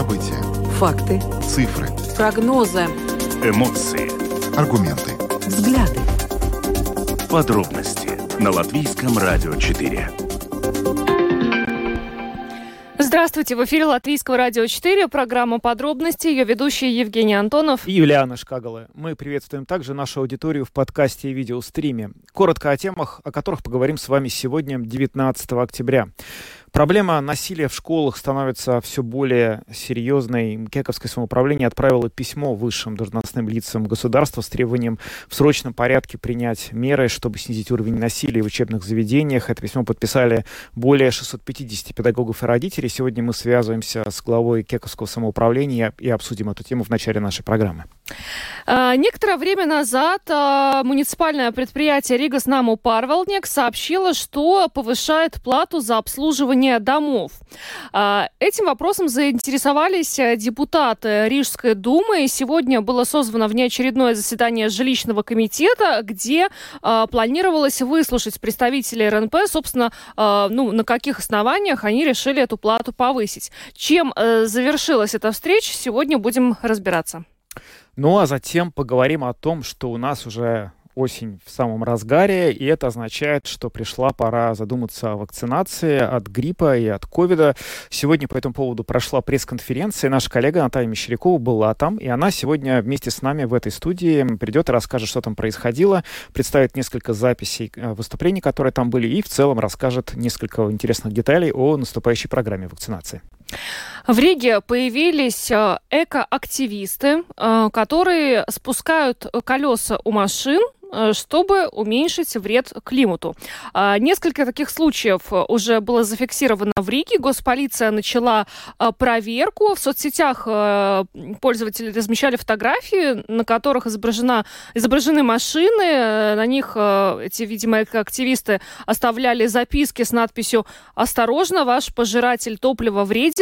События. Факты. Цифры. Прогнозы. Эмоции. Аргументы. Взгляды. Подробности на Латвийском радио 4. Здравствуйте, в эфире Латвийского радио 4, программа «Подробности», ее ведущий Евгений Антонов. И Юлиана Шкагала. Мы приветствуем также нашу аудиторию в подкасте и видеостриме. Коротко о темах, о которых поговорим с вами сегодня, 19 октября. Проблема насилия в школах становится все более серьезной. Кековское самоуправление отправило письмо высшим должностным лицам государства с требованием в срочном порядке принять меры, чтобы снизить уровень насилия в учебных заведениях. Это письмо подписали более 650 педагогов и родителей. Сегодня мы связываемся с главой Кековского самоуправления и обсудим эту тему в начале нашей программы. А, некоторое время назад а, муниципальное предприятие Ригас Наму Парвалник сообщило, что повышает плату за обслуживание домов. А, этим вопросом заинтересовались депутаты Рижской думы. И сегодня было созвано внеочередное заседание жилищного комитета, где планировалось выслушать представителей РНП, собственно, ну, на каких основаниях они решили эту плату повысить. Чем э, завершилась эта встреча, сегодня будем разбираться. Ну а затем поговорим о том, что у нас уже осень в самом разгаре, и это означает, что пришла пора задуматься о вакцинации от гриппа и от ковида. Сегодня по этому поводу прошла пресс-конференция, наша коллега Наталья Мещерякова была там, и она сегодня вместе с нами в этой студии придет и расскажет, что там происходило, представит несколько записей э, выступлений, которые там были, и в целом расскажет несколько интересных деталей о наступающей программе вакцинации. В Риге появились э, экоактивисты, э, которые спускают колеса у машин Э, чтобы уменьшить вред климату. А, несколько таких случаев уже было зафиксировано в Риге. Госполиция начала проверку. В соцсетях пользователи размещали фотографии, на которых изображена, изображены машины. На них эти, видимо, активисты оставляли записки с надписью «Осторожно, ваш пожиратель топлива вреден».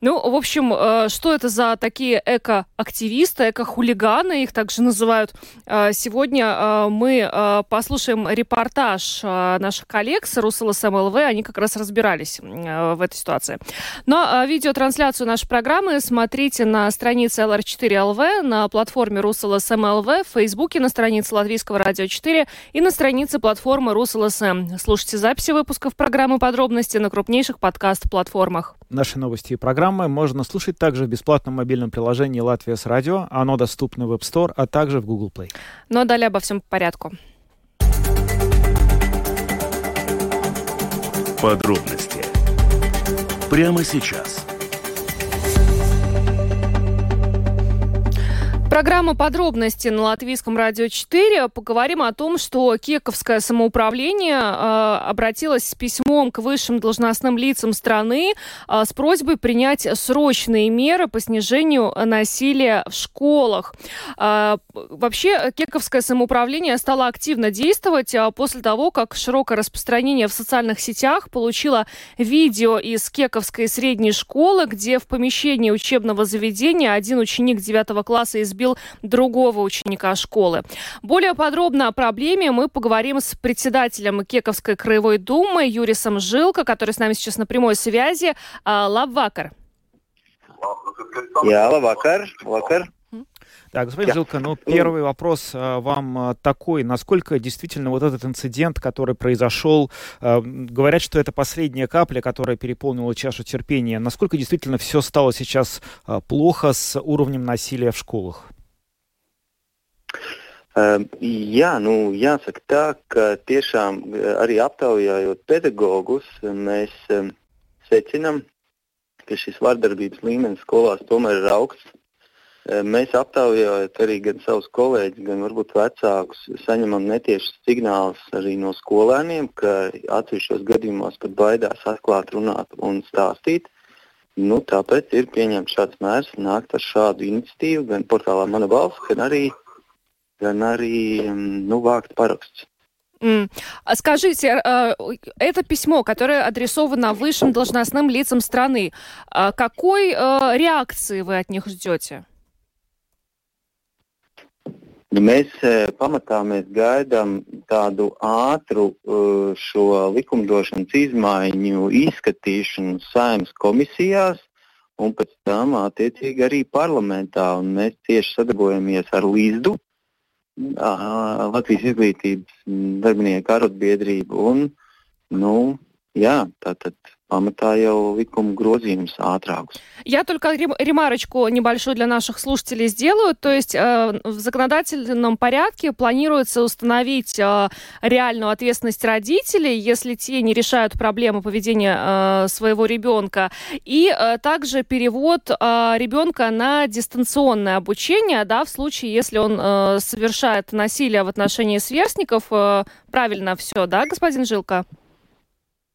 Ну, в общем, что это за такие эко-активисты, эко-хулиганы, их также называют. Сегодня мы э, послушаем репортаж э, наших коллег с Русала МЛВ. Они как раз разбирались э, в этой ситуации. Но видеотрансляцию нашей программы смотрите на странице LR4LV, на платформе Русала МЛВ, в Фейсбуке, на странице Латвийского радио 4 и на странице платформы Русала СМ. Слушайте записи выпусков программы «Подробности» на крупнейших подкаст-платформах. Наши новости и программы можно слушать также в бесплатном мобильном приложении «Латвия с радио». Оно доступно в App Store, а также в Google Play. Ну а далее обо всем по порядку. Подробности прямо сейчас. Программа «Подробности» на Латвийском радио 4. Поговорим о том, что Кековское самоуправление э, обратилось с письмом к высшим должностным лицам страны э, с просьбой принять срочные меры по снижению насилия в школах. Э, вообще, Кековское самоуправление стало активно действовать после того, как широкое распространение в социальных сетях получило видео из Кековской средней школы, где в помещении учебного заведения один ученик 9 класса избил избил другого ученика школы. Более подробно о проблеме мы поговорим с председателем Кековской краевой думы Юрисом Жилко, который с нами сейчас на прямой связи. А, Лабвакар. Я Лабвакар. Лабвакар. Да, господин Жилко, ну первый вопрос а, вам а, такой. Насколько действительно вот этот инцидент, который произошел, а, говорят, что это последняя капля, которая переполнила чашу терпения. Насколько действительно все стало сейчас плохо с уровнем насилия в школах? Jā, nu, jāsaka tā, ka tiešām arī aptaujājot pedagogus, mēs secinām, ka šis vardarbības līmenis skolās tomēr ir augsts. Mēs aptaujājot arī gan savus kolēģus, gan varbūt vecākus, saņemam netiešas signālus arī no skolēniem, ka atsevišķos gadījumos pat baidās atklāt, runāt un stāstīt. Nu, tāpēc ir pieņemts šāds mērs, nākt ar šādu iniciatīvu gan portālā Mana balss, gan arī gan arī ну, вакт паракстс. Mm. Скажите, э, это письмо, которое адресовано высшим должностным лицам страны, э, какой э, реакции вы от них ждете? Mēs pamatā mēs gaidām tādu ātru šo likumdošanas izmaiņu izskatīšanu saimnes komisijās un pēc tam attiecīgi arī parlamentā. Un mēs tieši sadarbojamies ar Līsdu, Latvijas izglītības darbinieku arotbiedrību. Un, nu, jā, tātad pamatā jau likuma grozījums ātrākus. Я только ремарочку небольшую для наших слушателей сделаю. То есть э, в законодательном порядке планируется установить э, реальную ответственность родителей, если те не решают проблемы поведения э, своего ребенка, и э, также перевод э, ребенка на дистанционное обучение, да, в случае, если он э, совершает насилие в отношении сверстников. Э, правильно все, да, господин Жилко?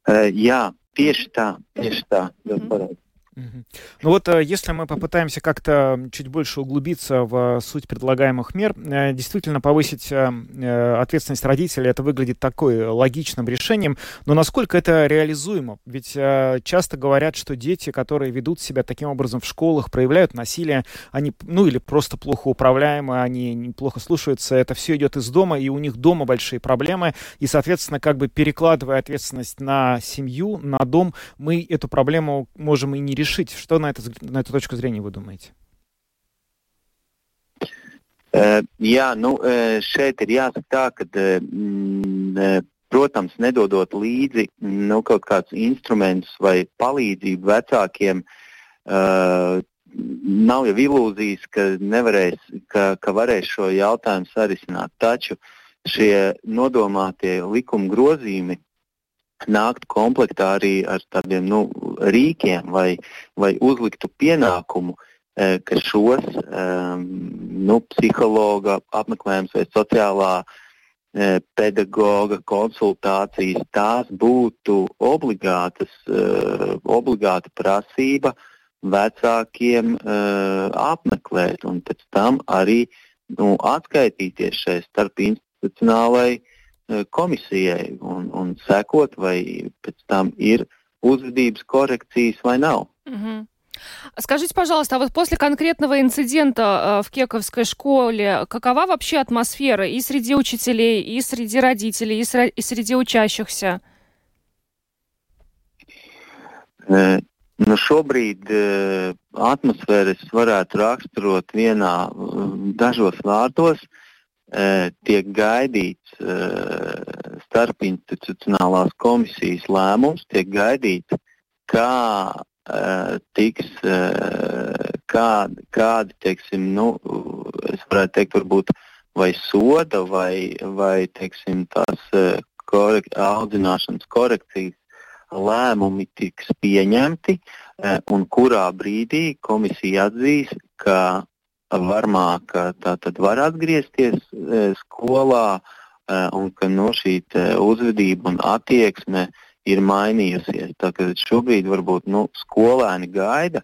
Э, jā, Tieši tā, tieši tā. Ļoti pareizi. Ну вот, э, если мы попытаемся как-то чуть больше углубиться в суть предлагаемых мер, э, действительно повысить э, ответственность родителей, это выглядит такой логичным решением, но насколько это реализуемо? Ведь часто говорят, что дети, которые ведут себя таким образом в школах, проявляют насилие, они, ну или просто плохо управляемы, они плохо слушаются, это все идет из дома, и у них дома большие проблемы, и, соответственно, как бы перекладывая ответственность на семью, на дом, мы эту проблему можем и не решить. Что на, это, на эту точку зрения вы думаете? Uh, jā, nu, uh, šeit ir jāsaka tā, ka, mm, uh, protams, nedodot līdzi nu, kaut kādus instrumentus vai palīdzību vecākiem, uh, nav jau ilūzijas, ka, nevarēs, ka, ka varēs šo jautājumu sarisināt. Taču šie nodomātie likuma grozījumi nākt komplektā arī ar tādiem nu, rīkiem vai, vai uzliktu pienākumu, e, ka šos um, nu, psihologa apmeklējums vai sociālā e, pedagoga konsultācijas, tās būtu obligātas, obligāta prasība vecākiem apmeklēt un pēc tam arī nu, atskaitīties šai starpinstitucionālai komisijai un, un sekot, vai pēc tam ir uzvedības коррекции vai nav. Угу. Скажите, пожалуйста, а вот после конкретного инцидента в Кековской школе, какова вообще атмосфера и среди учителей, и среди родителей, и, сре- и среди учащихся? Nu šobrīd es varētu raksturot vienā, uh, dažos vārdos. Uh, tiek gaidīts uh, starpinstitucionālās komisijas lēmums, tiek gaidīts, kā uh, tiks, uh, kādi, teiksim, nu, es varētu teikt, varbūt vai soda vai, vai teiksim, tās korekt, audzināšanas korekcijas lēmumi tiks pieņemti un kurā brīdī komisija atzīs, ka varmāka tātad var atgriezties uh, skolā, Eh, un ka no šī uzvedība un attieksme ir mainījusies. Tātad šobrīd varbūt nu, skolēni gaida,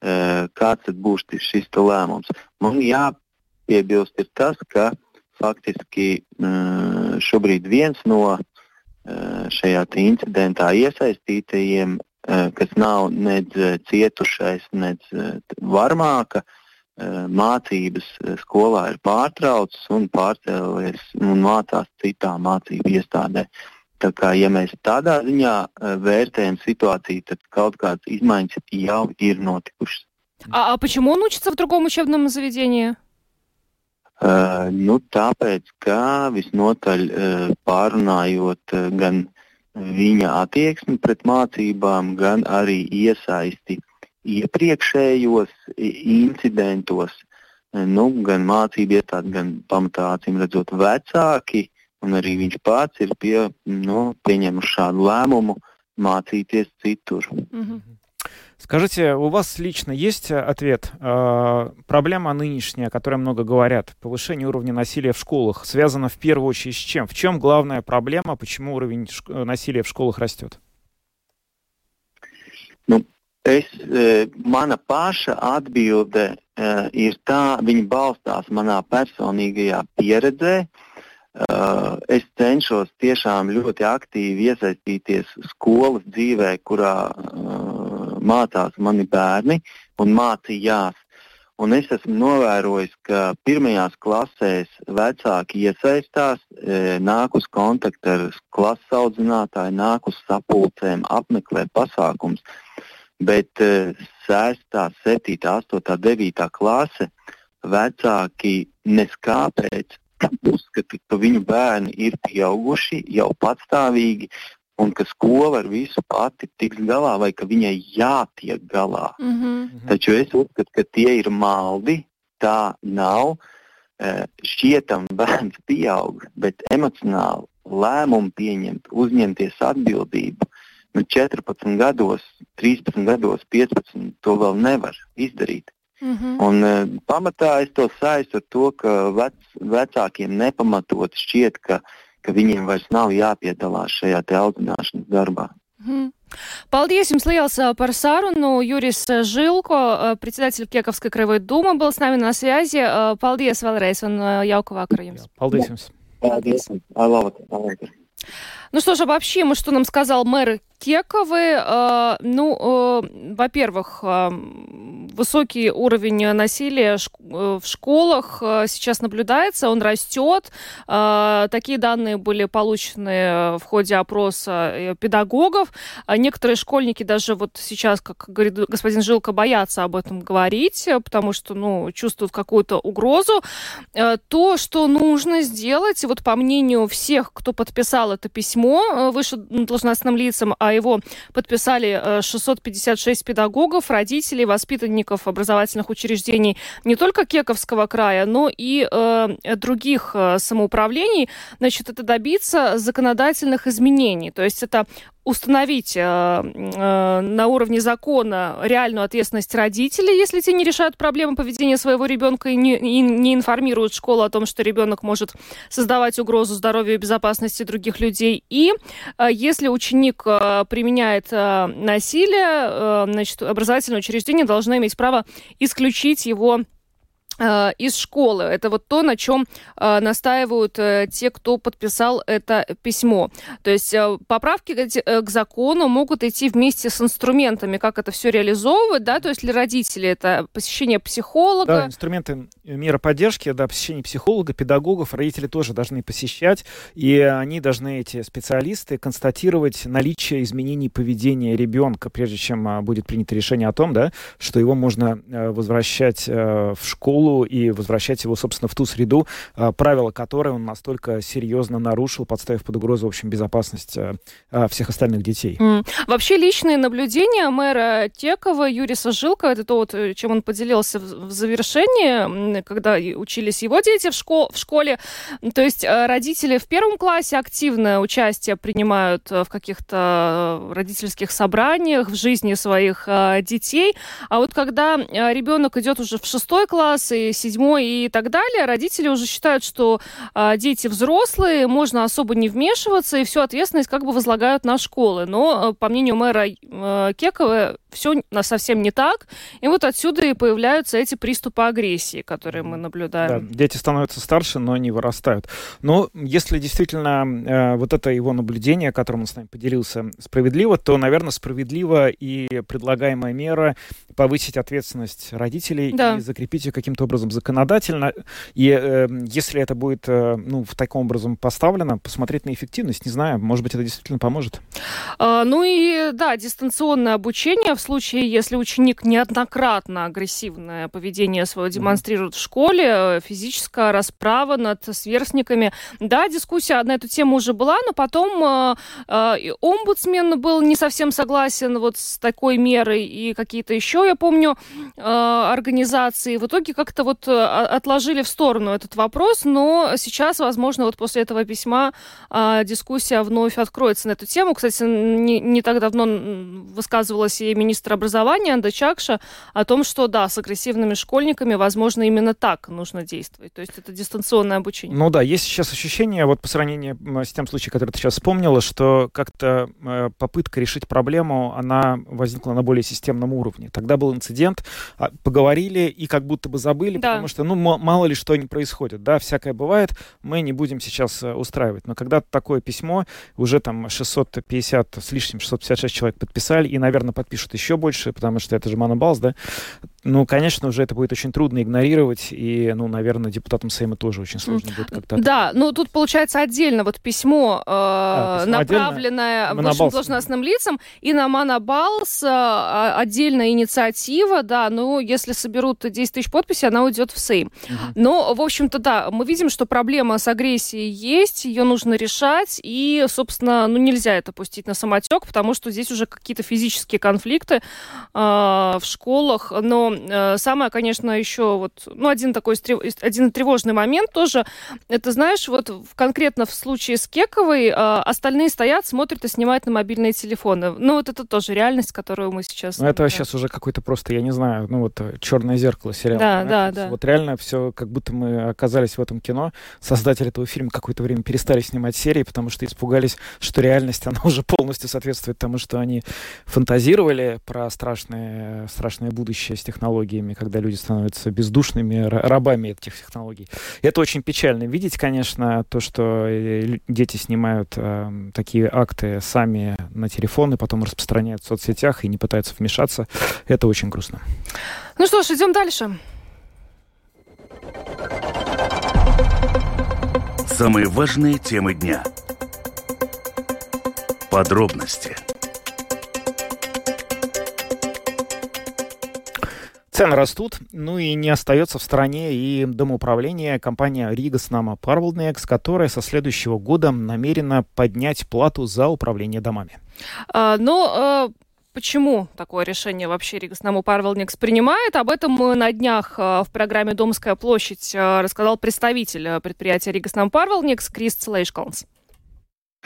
eh, kāds būs šis lēmums. Man jāpiebilst ir tas, ka faktiski eh, šobrīd viens no šajā incidentā iesaistītajiem, kas nav nedz cietušais, nedz varmāka, uh, mācības skolā ir pārtraucis un pārcēlies un mācās citā mācību iestādē. Tā kā, ja mēs tādā ziņā vērtējam situāciju, tad kaut kādas изменения jau ir notikušas. А, а почему он учится в другом учебном заведении? Uh, nu, tāpēc, ka visnotaļ uh, pārunājot uh, gan viņa attieksmi pret mācībām, gan arī iesaisti iepriekšējos incidentos nu, gan mācību iestādi, gan pamatā acīm redzot vecāki, un arī viņš pats ir pie, nu, pieņēmuši šādu lēmumu mācīties citur. Mm -hmm. Скажите, у вас лично есть ответ? Проблема нынешняя, о которой много говорят, повышение уровня насилия в школах, связана в первую очередь с чем? В чем главная проблема, почему уровень насилия в школах растет? Es, e, mana paša atbilde e, ir tā, viņa balstās manā personīgajā pieredzē. E, es cenšos tiešām ļoti aktīvi iesaistīties skolas dzīvē, kurā mācās mani bērni un mācījās. Un es esmu novērojis, ka pirmajās klasēs vecāki iesaistās, nāk uz kontaktu ar klases audzinātāju, nāk uz sapulcēm, apmeklē pasākums. Bet uh, 6, 7, 8, 9 klase vecāki neskāpēc uzskata, ka viņu bērni ir pieauguši, jau patstāvīgi, un ka skola ar visu pati tiks galā, vai ka viņai jātiek galā. Mm -hmm. Taču es uzskatu, ka tie ir maldi. Tā nav. E, šķietam bērns pieaug, bet emocionāli lēmumu pieņemt, uzņemties atbildību Nu, 14 gados, 13 gados, 15 to vēl nevar izdarīt. Mm -hmm. Un, uh, pamatā es to saistu ar to, ka vec, vecākiem nepamatot šķiet, ka, ka viņiem vairs nav jāpiedalās šajā audzināšanas darbā. Mm. Paldies jums liels par sarunu. Юрис Жилко, председатель Кековской краевой думы, был с нами на связи. Paldies vēlreiz un jauka vakara jums. Paldies jums. Paldies. Labvakar. Ну что ж, обобщим, что нам сказал мэр Кековы. Э, ну, э, во-первых, э, высокий уровень насилия в школах сейчас наблюдается, он растет. Такие данные были получены в ходе опроса педагогов. Некоторые школьники даже вот сейчас, как говорит господин Жилко, боятся об этом говорить, потому что, ну, чувствуют какую-то угрозу. То, что нужно сделать, вот по мнению всех, кто подписал это письмо выше должностным лицам, а его подписали 656 педагогов, родителей, воспитанников образовательных учреждений не только Кековского края, но и э, других самоуправлений. Значит, это добиться законодательных изменений. То есть это установить э, э, на уровне закона реальную ответственность родителей, если те не решают проблемы поведения своего ребенка и не, и не информируют школу о том, что ребенок может создавать угрозу здоровью и безопасности других людей. И э, если ученик э, применяет э, насилие, э, значит, образовательное учреждение должно иметь право исключить его из школы. Это вот то, на чем э, настаивают э, те, кто подписал это письмо. То есть э, поправки к, к закону могут идти вместе с инструментами, как это все реализовывать, да, то есть для родителей это посещение психолога. Да, инструменты меры поддержки, да, посещение психолога, педагогов, родители тоже должны посещать, и они должны, эти специалисты, констатировать наличие изменений поведения ребенка, прежде чем а, будет принято решение о том, да, что его можно возвращать в школу школу и возвращать его, собственно, в ту среду, а, правила которой он настолько серьезно нарушил, подставив под угрозу, в общем, безопасность а, а, всех остальных детей. Mm. Вообще личные наблюдения мэра Текова Юриса Жилка, это то, вот, э, чем он поделился в завершении, когда учились его дети в, школ в школе. То есть родители в первом классе активное участие принимают в каких-то родительских собраниях в жизни своих детей, а вот когда ребенок идет уже в шестой класс и седьмой и так далее, родители уже считают, что а, дети взрослые, можно особо не вмешиваться, и всю ответственность как бы возлагают на школы. Но, а, по мнению мэра э, Кекова, все совсем не так. И вот отсюда и появляются эти приступы агрессии, которые мы наблюдаем. Да, дети становятся старше, но не вырастают. Но если действительно э, вот это его наблюдение, которым он с нами поделился, справедливо, то, наверное, справедливо и предлагаемая мера повысить ответственность родителей да. и закрепить ее каким-то образом законодательно. И э, если это будет э, ну, в таком образом поставлено, посмотреть на эффективность, не знаю, может быть, это действительно поможет. А, ну и да, дистанционное обучение в случае, если ученик неоднократно агрессивное поведение свое демонстрирует в школе, э, физическая расправа над сверстниками. Да, дискуссия на эту тему уже была, но потом э, э, омбудсмен был не совсем согласен вот с такой мерой и какие-то еще, я помню, э, организации. В итоге как-то вот э, отложили в сторону этот вопрос, но сейчас, возможно, вот после этого письма э, дискуссия вновь откроется на эту тему. Кстати, не, не так давно высказывалась и министр образования Анда Чакша о том, что да, с агрессивными школьниками, возможно, именно так нужно действовать. То есть это дистанционное обучение. Ну да, есть сейчас ощущение, вот по сравнению с тем случаем, который ты сейчас вспомнила, что как-то э, попытка решить проблему, она возникла на более системном уровне. Тогда был инцидент, а, поговорили и как будто бы забыли, да. потому что, ну, мало ли что не происходит, да, всякое бывает, мы не будем сейчас э, устраивать. Но когда такое письмо, уже там 650 с лишним, 656 человек подписали, и, наверное, подпишут еще больше, потому что это же Монобалс, да, ну, конечно, уже это будет очень трудно игнорировать, и, ну, наверное, депутатам Сейма тоже очень сложно будет как-то... Да, ну, тут, получается, отдельно вот письмо, э, а, письмо направленное высшим должностным лицам, и на Манабалс э, отдельная инициатива, да, ну, если соберут 10 тысяч подписей, она уйдет в Сейм. Угу. Но, в общем-то, да, мы видим, что проблема с агрессией есть, ее нужно решать, и, собственно, ну, нельзя это пустить на самотек, потому что здесь уже какие-то физические конфликты э, в школах, но э, самое, конечно, еще вот, ну, один такой один тревожный момент тоже, это, знаешь, вот конкретно в случае с Кековой э, остальные стоят, смотрят и снимают на мобильные телефоны. Ну, вот это тоже реальность, которую мы сейчас... Ну, это да. сейчас уже какой-то просто, я не знаю, ну, вот «Черное зеркало» сериал. Да, да, да. Вот реально все, как будто мы оказались в этом кино. Создатели этого фильма какое-то время перестали снимать серии, потому что испугались, что реальность, она уже полностью соответствует тому, что они фантазировали про страшное, страшное будущее с технологиями, когда люди становятся бездушными рабами этих технологий. И это очень печально видеть, конечно, то, что э, дети снимают э, такие акты сами на телефоны, потом распространяют в соцсетях и не пытаются вмешаться. Это очень грустно. Ну что ж, идем дальше. Самые важные темы дня. Подробности. Цены растут, ну и не остается в стороне и домоуправление компания Rīgas namu pārvaldnieks, которая со следующего года намерена поднять плату за управление домами. А, ну, а... Почему такое решение вообще Rīgas namu pārvaldnieks принимает? Об этом на днях в программе «Домская площадь» рассказал представитель предприятия Rīgas namu pārvaldnieks Кристс Лейшкалнс.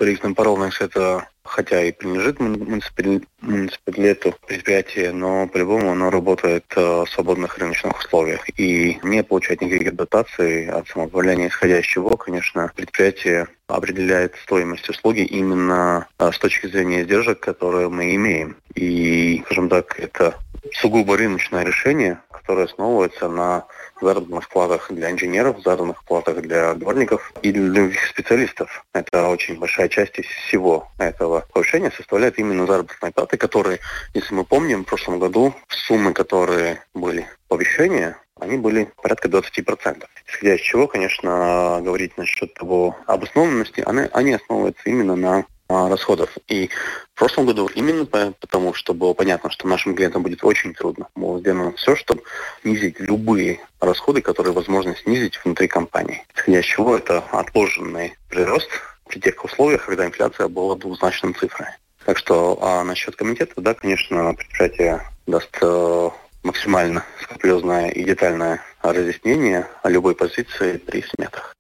Ригоснам Парвелникс – это хотя и принадлежит муниципалитету предприятие, но по-любому оно работает э, в свободных рыночных условиях и не получает никаких дотаций от самоуправления, исходя из чего, конечно, предприятие определяет стоимость услуги именно э, с точки зрения издержек, которые мы имеем. И, скажем так, это сугубо рыночное решение, которое основывается на заработных платах для инженеров, заработных платах для дворников и для других специалистов. Это очень большая часть из всего этого повышения составляет именно заработные платы, которые, если мы помним, в прошлом году суммы, которые были повышения, они были порядка 20%. Исходя из чего, конечно, говорить насчет того обоснованности, они, они основываются именно на расходов. И в прошлом году именно потому, что было понятно, что нашим клиентам будет очень трудно, было сделано все, чтобы снизить любые расходы, которые возможно снизить внутри компании. Исходя из чего это отложенный прирост при тех условиях, когда инфляция была двузначной цифрой. Так что а насчет комитета, да, конечно, предприятие даст э, максимально скрупулезное и детальное разъяснение о любой позиции при сметах.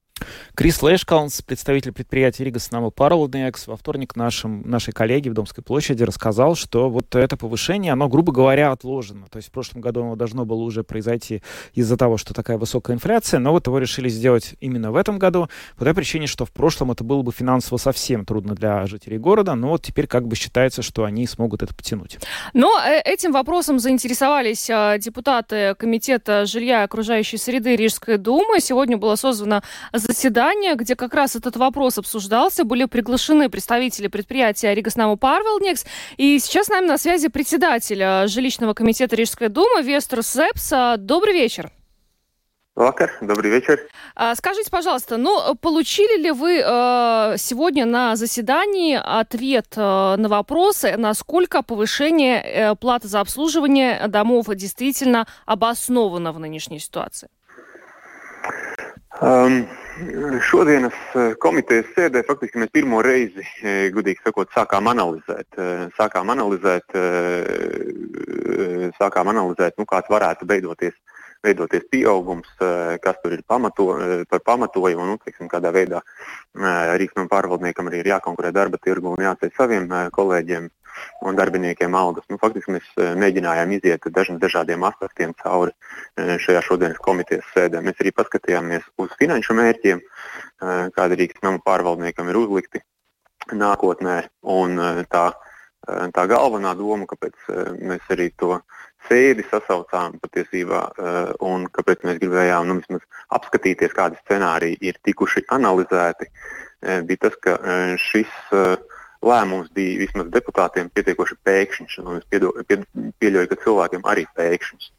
Крис Лэшкаунс, представитель предприятия Рига Снама Паролднекс, во вторник нашим, нашей коллеге в Домской площади рассказал, что вот это повышение, оно, грубо говоря, отложено. То есть в прошлом году оно должно было уже произойти из-за того, что такая высокая инфляция, но вот его решили сделать именно в этом году по той причине, что в прошлом это было бы финансово совсем трудно для жителей города, но вот теперь как бы считается, что они смогут это потянуть. Но э, этим вопросом заинтересовались а, депутаты Комитета жилья и окружающей среды Рижской думы. Сегодня было созвано заседание заседание, где как раз этот вопрос обсуждался. Были приглашены представители предприятия Ригоснаму Парвелникс. И сейчас с нами на связи председатель э, жилищного комитета Рижской думы Вестер Сепс. Добрый вечер. Вакар, добрый вечер. А, скажите, пожалуйста, ну, получили ли вы сегодня на заседании ответ на вопросы, насколько повышение э, платы за обслуживание домов действительно обосновано в нынешней ситуации? Um, Šodienas eh, komitejas sēdē faktiski mēs pirmo reizi, eh, gudīgi sakot, sākām analizēt, eh, sākām analizēt, sākām analizēt nu, kāds varētu veidoties, veidoties pieaugums, kas tur ir pamato, par pamatojumu, nu, teiksim, kādā veidā Rīgas pārvaldniekam arī ir jākonkurē darba tirgu un jāceļ saviem kolēģiem un darbiniekiem algas. Nu, faktiski mēs eh, mēģinājām iziet dažiem dažādiem aspektiem cauri eh, šajā šodienas komitejas sēdē. Mēs arī paskatījāmies uz finanšu mērķiem, eh, kādi Rīgas nama pārvaldniekam ir uzlikti nākotnē. Un tā, tā galvenā doma, kāpēc mēs arī to sēdi sasaucām patiesībā un kāpēc mēs gribējām nu, apskatīties, kādi scenāriji ir tikuši analizēti, bija tas, ka šis lēmums bija vismaz deputātiem pietiekoši pēkšņs. Es piedo, pie, pieļauju, ka cilvēkiem arī pēkšņs.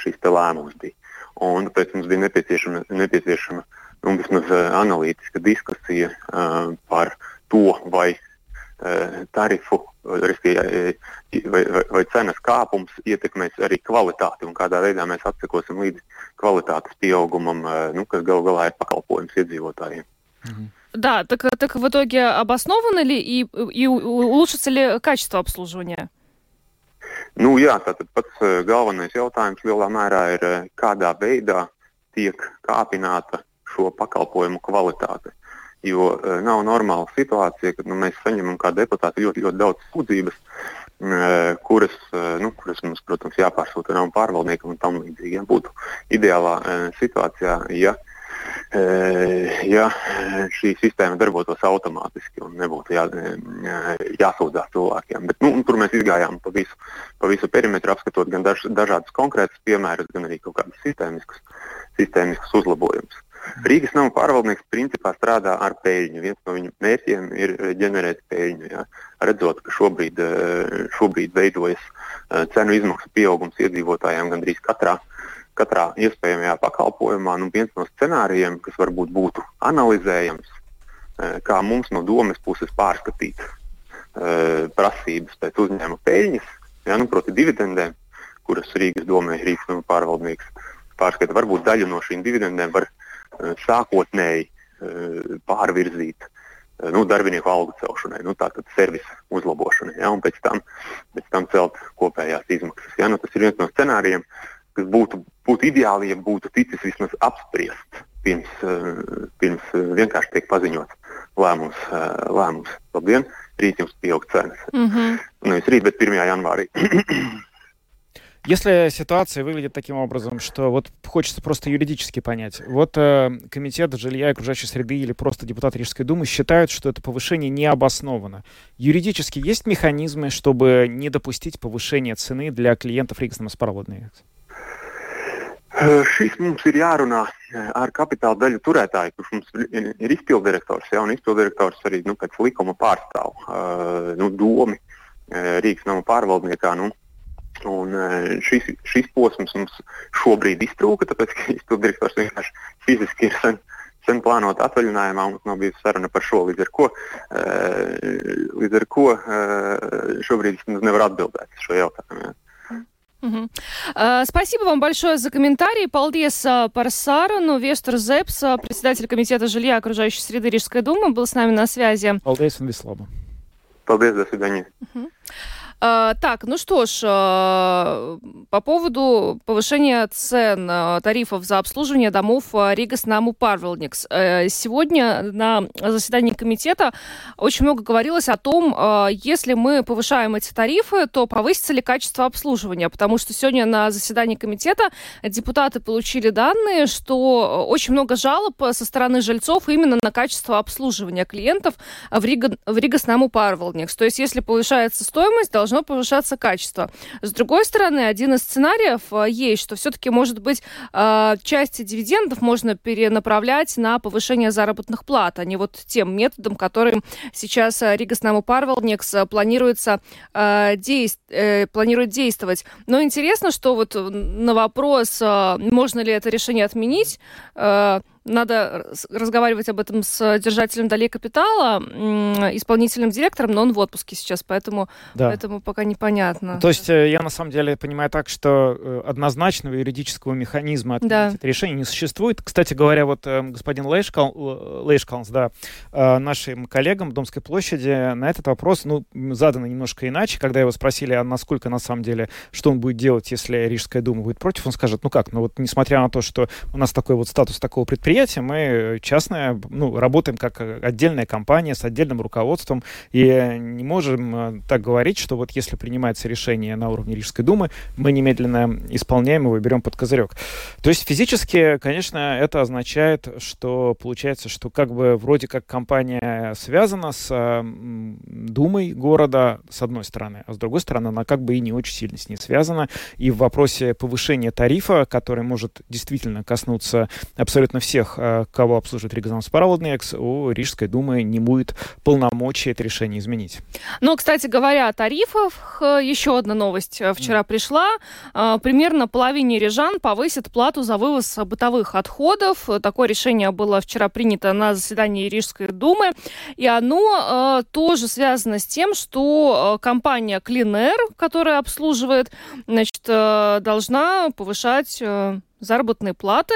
šis lēmums bija. Un tāpēc mums bija nepieciešama, nepieciešama nu, vismaz analītiska diskusija par to, vai tarifu vai, vai, vai cenas kāpums ietekmēs arī kvalitāti un kādā veidā mēs atsekosim līdz kvalitātes pieaugumam, nu, kas gal galā ir pakalpojums iedzīvotājiem. Да, так, так в итоге обосновано ли и, и улучшится ли качество обслуживания? Nu, jā, tātad pats galvenais jautājums lielā mērā ir, kādā veidā tiek kāpināta šo pakalpojumu kvalitāte. Jo uh, nav normāla situācija, kad nu, mēs saņemam kā deputāti ļoti, ļoti daudz sūdzības, uh, kuras, uh, nu, kuras mums, protams, jāpārsūta nav pārvaldniekam un tam līdzīgi. Ja būtu ideālā uh, situācijā, ja, uh, ja šī sistēma darbotos automātiski un nebūtu jā, uh, jāsūdzās cilvēkiem. Bet, nu, tur mēs izgājām pa visu, pa visu perimetru, apskatot gan daž, dažādus konkrētus piemērus, gan arī kaut kādus sistēmiskus, sistēmiskus uzlabojumus. Rīgas nama pārvaldnieks principā strādā ar peļņu. Viens no viņa mērķiem ir ģenerēt peļņu. Ja. Redzot, ka šobrīd, šobrīd veidojas cenu izmaksu pieaugums iedzīvotājiem gandrīz katrā, katrā iespējamajā pakalpojumā, nu, viens no scenārijiem, kas varbūt būtu analizējams, kā mums no domas puses pārskatīt prasības pēc uzņēmuma peļņas, ja, nu, proti dividendēm, kuras Rīgas domē Rīgas nama pārvaldnieks pārskata. Varbūt daļu no šīm dividendēm var Eh, sākotnēji pārvirzīt nu, darbinieku algu celšanai, nu, tātad servisa uzlabošanai, ja, un pēc tam, pēc tam celt kopējās izmaksas. Ja. Nu, tas ir viens no scenārijiem, kas būtu, būtu ideāli, ja būtu ticis vismaz apspriests pirms, pirms vienkārši tiek paziņots lēmums. lēmums. Labdien, rīt jums pieaug cenas. Mm -hmm. Nevis rīt, bet 1. janvārī. Если ситуация выглядит таким образом, что вот хочется просто юридически понять, вот э, комитет жилья и окружающей среды или просто депутаты Рижской думы считают, что это повышение не обосновано. Юридически есть механизмы, чтобы не допустить повышения цены для клиентов Рīgas pārvaldnieks? Šis mums ir jārunā ar kapitāla daļu turētāju, kurš mums ir izpildirektors, ja, un izpildirektors arī nu, pēc likuma pārstāv uh, nu, domi uh, Rīgas nama pārvaldniekā. Nu, Un e, šis, šis posms mums šobrīd iztrūka, tāpēc ka izpilddirektors vienkārši fiziski ir sen, sen plānot atvaļinājumā, mums nav bijusi saruna par šo. Līdz ar ko, līdz ar ko šobrīd es nevaru atbildēt uz šo jautājumu. Угу. Спасибо вам большое за комментарий. Paldies par sarunu. Вестер Зепс, председатель комитета жилья окружающей среды Рижской думы, был с нами на связи. Un vislabāk. Paldies, до свидания. Угу. А, так, ну что ж, а, по поводу повышения цен а, тарифов за обслуживание домов Ригас Наму Парвелникс. Э, сегодня на заседании комитета очень много говорилось о том, если мы повышаем эти тарифы, то повысится ли качество обслуживания, потому что сегодня на заседании комитета депутаты получили данные, что очень много жалоб со стороны жильцов именно на качество обслуживания клиентов в, Рига, в Ригас Наму Парвелникс. То есть, если повышается стоимость, должно должно повышаться качество. С другой стороны, один из сценариев э, есть, что все-таки, может быть, э, части дивидендов можно перенаправлять на повышение заработных плат, а не вот тем методом, которым сейчас э, Рига Снаму Парвелникс планируется действ... планирует действовать. Но интересно, что вот на вопрос, можно ли это решение отменить, надо разговаривать об этом с держателем долей капитала, исполнительным директором, но он в отпуске сейчас, поэтому, да. поэтому пока непонятно. То есть э, я на самом деле понимаю так, что э, однозначного юридического механизма да. это решение не существует. Кстати говоря, вот э, господин Лейшкал, Лейшкалнс, да, нашим коллегам в Домской площади на этот вопрос, ну, задано немножко иначе, когда его спросили, а насколько на самом деле, что он будет делать, если Рижская дума будет против, он скажет, ну как, ну вот несмотря на то, что у нас такой вот статус такого предприятия, предприятие, мы частная, ну, работаем как отдельная компания с отдельным руководством, и не можем э, так говорить, что вот если принимается решение на уровне Рижской думы, мы немедленно исполняем его и берем под козырек. То есть физически, конечно, это означает, что получается, что как бы вроде как компания связана с думой города, с одной стороны, а с другой стороны, она как бы и не очень сильно с ней связана. И в вопросе повышения тарифа, который может действительно коснуться абсолютно всех тех, э, кого обслуживает Ригазанс Паралоднекс, у Рижской думы не будет полномочий это решение изменить. Но, кстати говоря о тарифах, э, еще одна новость вчера mm. пришла. Примерно половине рижан повысит плату за вывоз бытовых отходов. Такое решение было вчера принято на заседании Рижской думы. И оно тоже связано с тем, что компания Cleaner, которая обслуживает, значит, должна повышать заработные платы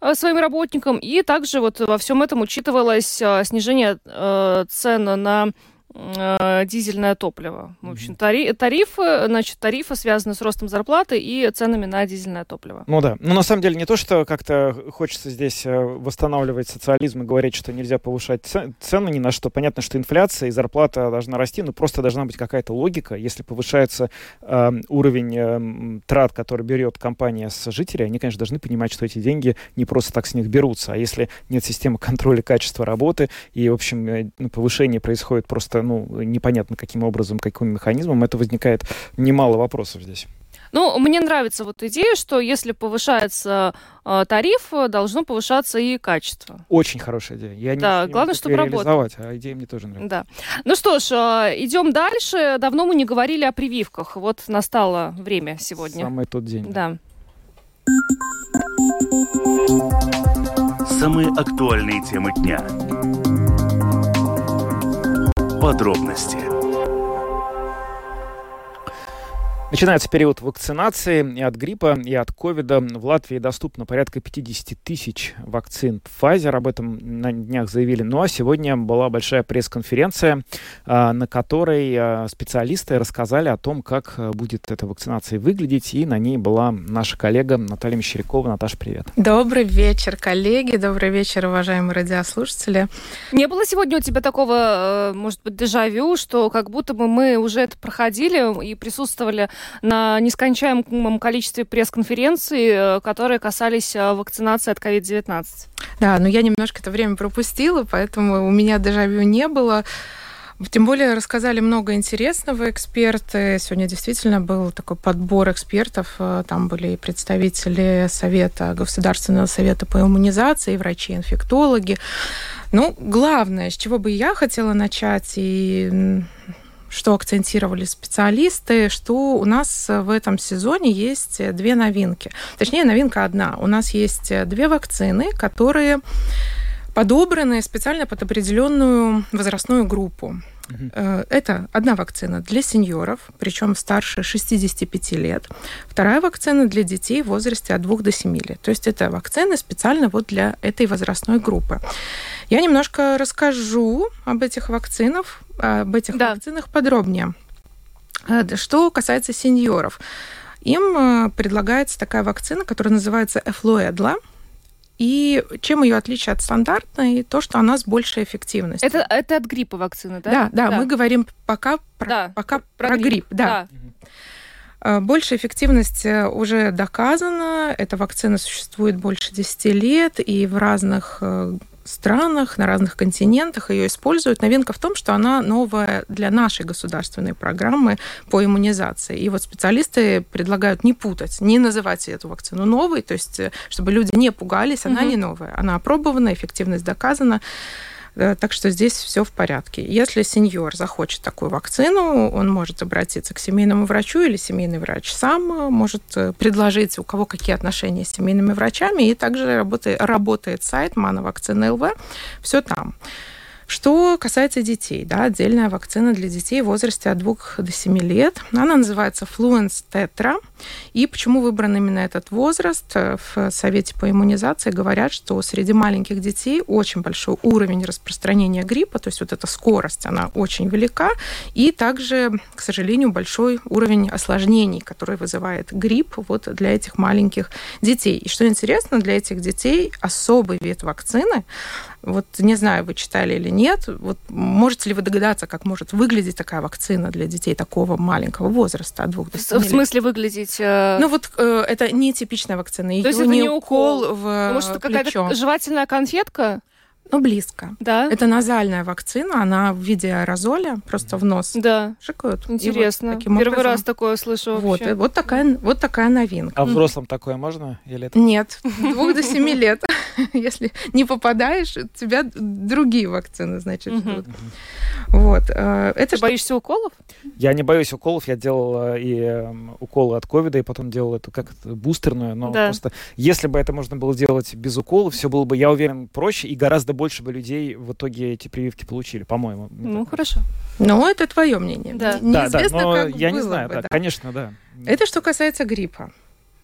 э, своим работникам, и также вот во всем этом учитывалось э, снижение э, цен на дизельное топливо. В общем, тари тарифы, значит, тарифы связаны с ростом зарплаты и ценами на дизельное топливо. Ну да. Ну, на самом деле, не то, что как-то хочется здесь э, восстанавливать социализм и говорить, что нельзя повышать цены ни на что. Понятно, что инфляция и зарплата должна расти, но просто должна быть какая-то логика. Если повышается э, уровень э, трат, который берет компания с жителей, они, конечно, должны понимать, что эти деньги не просто так с них берутся. А если нет системы контроля качества работы и, в общем, э, ну, повышение происходит просто ну, непонятно каким образом, каким механизмом, это возникает немало вопросов здесь. Ну, мне нравится вот идея, что если повышается э, тариф, должно повышаться и качество. Очень хорошая идея. Я да, не главное, чтобы работать. А идея мне тоже нравится. Да. Ну что ж, э, идем дальше. Давно мы не говорили о прививках. Вот настало время сегодня. Самый тот день. Да. Самые актуальные темы дня Подробности Начинается период вакцинации и от гриппа, и от ковида. В Латвии доступно порядка 50 тысяч вакцин Pfizer. Об этом на днях заявили. Ну а сегодня была большая пресс-конференция, а, на которой а, специалисты рассказали о том, как а, будет эта вакцинация выглядеть. И на ней была наша коллега Наталья Мещерякова. Наташа, привет. Добрый вечер, коллеги. Добрый вечер, уважаемые радиослушатели. Не было сегодня у тебя такого, э, может быть, дежавю, что как будто бы мы уже это проходили и присутствовали на нескончаемом количестве пресс-конференций, э, которые касались э, вакцинации от COVID-19. Да, но я немножко это время пропустила, поэтому у меня дежавю не было. Тем более рассказали много интересного эксперты. Сегодня действительно был такой подбор экспертов. Э, там были и представители Совета, Государственного совета по иммунизации, врачи, инфектологи. Ну, главное, с чего бы я хотела начать, и что акцентировали специалисты, что у нас в этом сезоне есть две новинки. Точнее, новинка одна. У нас есть две вакцины, которые подобраны специально под определенную возрастную группу. Э, это одна вакцина для сеньоров, причем старше 65 лет. Вторая вакцина для детей в возрасте от 2 до 7 лет. То есть это вакцины специально вот для этой возрастной группы. Я немножко расскажу об этих вакцинах, об этих да. вакцинах подробнее. Э, что касается сеньоров, им э, предлагается такая вакцина, которая называется Эфлуэдла. И чем ее отличие от стандартной? То, что она с большей эффективностью. Это, это от гриппа вакцина, да? Да, да, да. мы говорим пока про, да, пока про, про грипп. грипп да. да. Э, большая эффективность уже доказана. Эта вакцина существует больше 10 лет, и в разных странах, на разных континентах ее используют. Новинка в том, что она новая для нашей государственной программы по иммунизации. И вот специалисты предлагают не путать, не называть эту вакцину новой, то есть э, чтобы люди не пугались, она угу. не новая. Она опробована, эффективность доказана. Э, так что здесь все в порядке. Если сеньор захочет такую вакцину, он может обратиться к семейному врачу или семейный врач сам э, может э, предложить, у кого какие отношения с семейными врачами. И также работает, работает сайт Мановакцина ЛВ. Все там. Что касается детей, да, отдельная вакцина для детей в возрасте от 2 до 7 лет. Она называется Fluence Tetra. И почему выбран именно этот возраст? В Совете по иммунизации говорят, что среди маленьких детей очень большой уровень распространения гриппа, то есть вот эта скорость, она очень велика, и также, к сожалению, большой уровень осложнений, который вызывает грипп вот для этих маленьких детей. И что интересно, для этих детей особый вид вакцины, вот не знаю, вы читали или нет. Вот можете ли вы догадаться, как может выглядеть такая вакцина для детей такого маленького возраста от двух до 7 В смысле выглядеть? Э... Ну вот э, это не типичная вакцина. То есть это не укол, в Может, это какая-то жевательная конфетка? Ну, близко. Да? Это назальная вакцина, она в виде аэрозоля, просто в нос да. шикают. Интересно. Вот Первый образом... раз такое слышу Вот, вот, такая, вот такая новинка. А взрослым такое можно? Или это... Нет, двух до семи лет. Если не попадаешь, у тебя другие вакцины, значит, ждут. Вот. Э, это Ты боишься уколов? Я не боюсь уколов. Я делал э, и эм, уколы от ковида, и потом делал эту как бустерную. Но просто если бы это можно было делать без уколов, все было бы, я уверен, проще и гораздо больше бы людей в итоге эти прививки получили, по-моему. Ну, хорошо. Ну, это твое мнение. Да, да, да но как я не знаю, бы, да, да, конечно, да. Это что касается гриппа.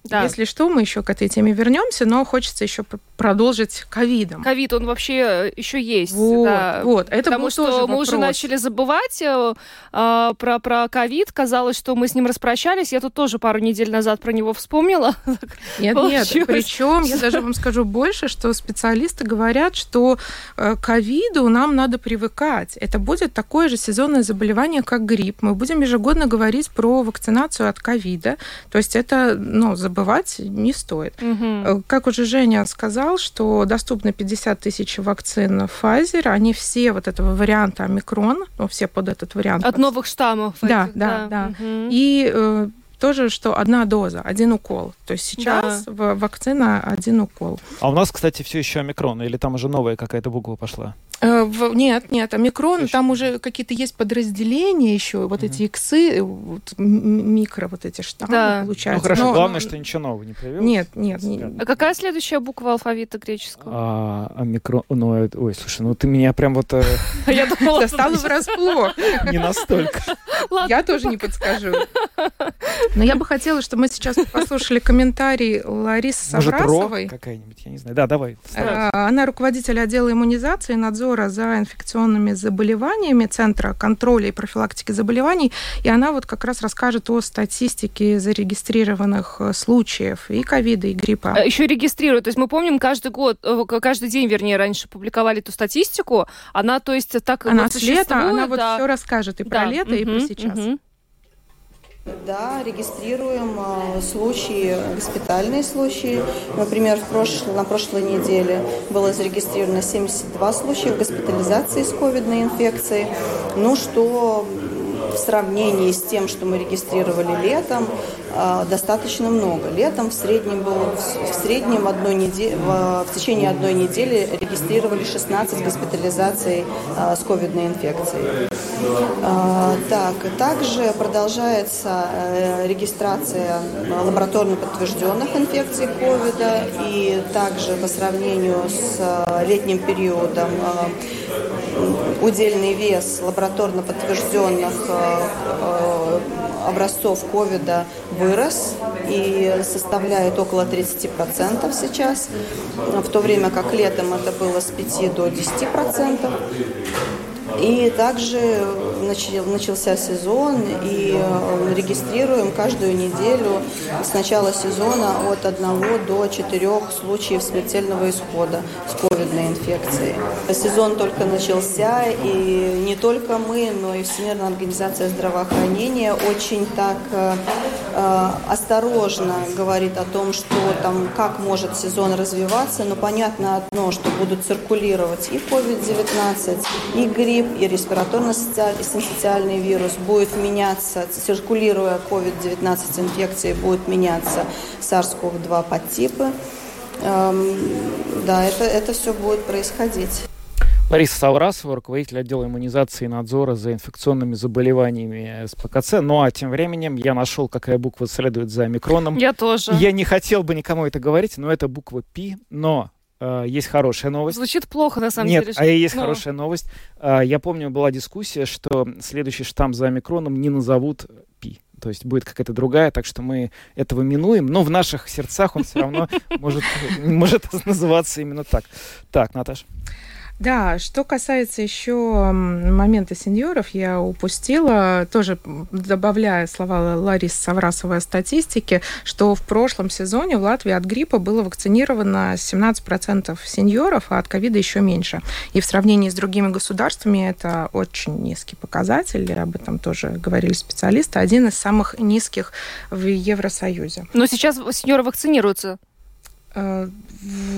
Да. Если что, мы еще к этой теме вернемся, но хочется еще продолжить ковидом. Ковид, он вообще э, еще есть. Вот, да. вот. Это Потому что тоже мы вопрос. уже начали забывать э, э, про, про ковид. Казалось, что мы с ним распрощались. Я тут тоже пару недель назад про него вспомнила. Нет, нет. Причем я даже вам скажу больше, что специалисты говорят, что э, ковиду нам надо привыкать. Это будет такое же сезонное заболевание, как грипп. Мы будем ежегодно говорить про вакцинацию от ковида. То есть это ну, заболевание забывать не стоит. Угу. Как уже Женя сказал, что доступно 50 тысяч вакцин Pfizer, они все вот этого варианта омикрон, ну, все под этот вариант. От новых штаммов. Да, этих, да, да. да. Угу. И э, тоже, что одна доза, один укол. То есть сейчас да. вакцина один укол. А у нас, кстати, все еще омикрон, или там уже новая какая-то буква пошла? Э, нет, нет, омикрон, еще. там уже какие-то есть подразделения еще, вот угу. эти иксы, вот, микро вот эти штаммы да. получаются. Ну хорошо, но, главное, что ничего нового не появилось. Нет, нет. нет. А какая следующая буква алфавита греческого? А, омикрон, ну, ой, слушай, ну ты меня прям вот... Э, Я думала... Достала врасплох. Не настолько. Я тоже не подскажу. Но я бы хотела, чтобы мы сейчас послушали комментарий Ларисы Саврасовой. Может, какая-нибудь, я не знаю. Да, давай. Э, она руководитель отдела иммунизации и надзора за инфекционными заболеваниями Центра контроля и профилактики заболеваний. И она вот как раз расскажет о статистике зарегистрированных э, случаев и ковида, и гриппа. А Еще регистрируют. То есть мы помним, каждый год, э, каждый день, вернее, раньше публиковали эту статистику. Она, то есть, так она вот с лета, она да. вот все расскажет и про да. лето, угу, и про сейчас. Угу. Да, регистрируем э, случаи, госпитальные случаи. Например, в прошло, на прошлой неделе было зарегистрировано 72 случая госпитализации с ковидной инфекцией. Ну, что в сравнении с тем, что мы регистрировали летом, а, достаточно много. Летом в среднем было в среднем одной неделе, в, течение одной недели регистрировали 16 госпитализаций а, с ковидной инфекцией. А, так, также продолжается э, регистрация лабораторно подтвержденных инфекций ковида и также по сравнению с летним периодом удельный вес лабораторно подтвержденных э, э, образцов ковида вырос и составляет около 30% сейчас, в то время как летом это было с 5 до 10%. И также начался сезон, и э, регистрируем каждую неделю с начала сезона от 1 до 4 случаев смертельного исхода с ковидной инфекцией. Сезон только начался, и не только мы, но и Всемирная организация здравоохранения очень так э, осторожно говорит о том, что там, как может сезон развиваться, но понятно одно, что будут циркулировать и COVID-19, и грипп, и респираторно-синцитиальный вирус будет меняться, циркулируя COVID-19 инфекции, будет меняться SARS-CoV-2 подтипы. Эм, да, это, это все будет происходить. Лариса Саврасова, руководитель отдела иммунизации и надзора за инфекционными заболеваниями СПКЦ. Ну а тем временем я нашел, какая буква следует за микроном. Я тоже. Я не хотел бы никому это говорить, но это буква Пи. Но Uh, есть хорошая новость. Звучит плохо, на самом Нет, деле. Нет, а есть но... хорошая новость. Uh, я помню, была дискуссия, что следующий штамм за микроном не назовут Пи. То есть будет какая-то другая, так что мы этого минуем. Но в наших сердцах он все равно может, может называться именно так. Так, Наташа. Да, что касается еще момента сеньоров, я упустила, тоже добавляя слова Ларисы Саврасовой о статистике, что в прошлом сезоне в Латвии от гриппа было вакцинировано 17% сеньоров, а от ковида еще меньше. И в сравнении с другими государствами это очень низкий показатель, об этом тоже говорили специалисты, один из самых низких в Евросоюзе. Но сейчас сеньоры вакцинируются. Э,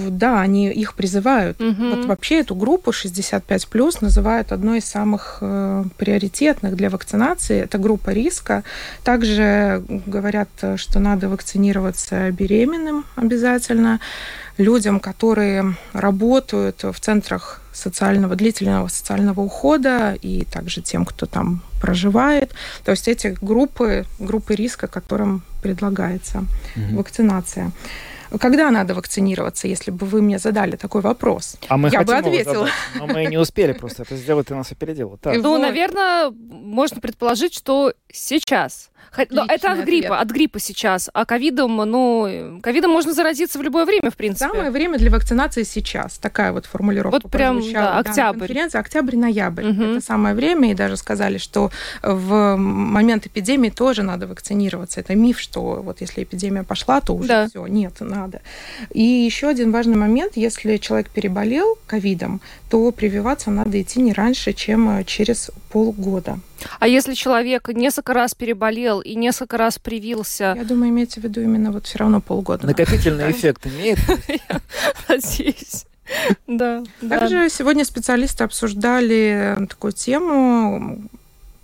да, они их призывают. Угу. Вот вообще эту группу 65 плюс называют одной из самых э, приоритетных для вакцинации. Это группа риска. Также говорят, что надо вакцинироваться беременным обязательно, людям, которые работают в центрах социального, длительного социального ухода и также тем, кто там проживает. То есть эти группы, группы риска, которым предлагается угу. вакцинация. Когда надо вакцинироваться, если бы вы мне задали такой вопрос? А мы я бы ответила. но мы не успели просто это сделать, ты нас опередила. Так. Ну, вот. наверное, можно предположить, что сейчас. Но это от гриппа, ответ. от гриппа сейчас. А ковидом, ну, ковидом можно заразиться в любое время, в принципе. Самое время для вакцинации сейчас. Такая вот формулировка. Вот прям, да, октябрь. Конференция октябрь-ноябрь. Угу. Это самое время. И даже сказали, что в момент эпидемии тоже надо вакцинироваться. Это миф, что вот если эпидемия пошла, то уже да. все. Нет, надо. И еще один важный момент. Если человек переболел ковидом, то прививаться надо идти не раньше, чем через полгода. А если человек несколько раз переболел и несколько раз привился? Я думаю, имеется в виду именно вот все равно полгода. Накопительный эффект имеет? Надеюсь. Да. Также сегодня специалисты обсуждали такую тему,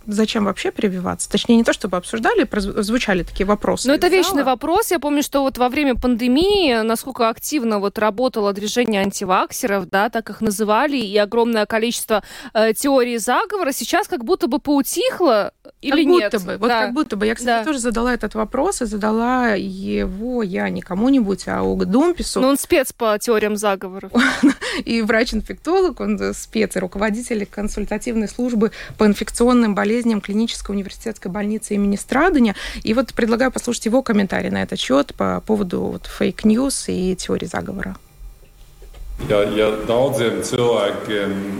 зачем вообще прививаться? Точнее, не то, чтобы обсуждали, звучали такие вопросы. Но это вечный вопрос. Я помню, что вот во время пандемии, насколько активно вот работало движение антиваксеров, да, так их называли, и огромное количество э, теорий заговора, сейчас как будто бы поутихло или как нет? Будто бы. Вот да. как будто бы. Я, кстати, да. тоже задала этот вопрос, и задала его я не кому-нибудь, а Уга Думпису. Но он спец по теориям заговоров. И врач-инфектолог, он спец, и руководитель консультативной службы по инфекционным болезням болезням клинической университетской больницы имени Страдиня. И вот предлагаю послушать его комментарий на этот счет по поводу вот fake news и теории заговора. Ja, ja daudziem cilvēkiem